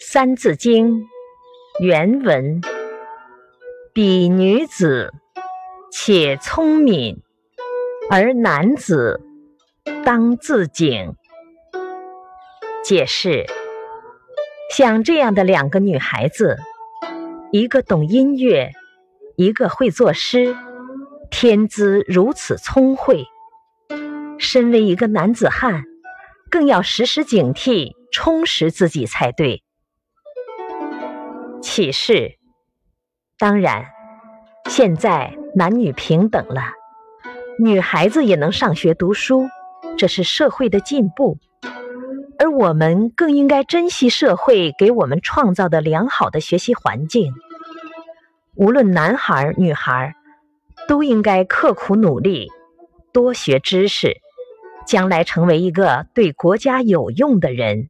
《三字经》原文：彼女子，且聪明，而男子当自警。解释：像这样的两个女孩子，一个懂音乐，一个会作诗，天资如此聪慧。身为一个男子汉，更要时时警惕，充实自己才对。启示：当然，现在男女平等了，女孩子也能上学读书，这是社会的进步。而我们更应该珍惜社会给我们创造的良好的学习环境。无论男孩女孩，都应该刻苦努力，多学知识，将来成为一个对国家有用的人。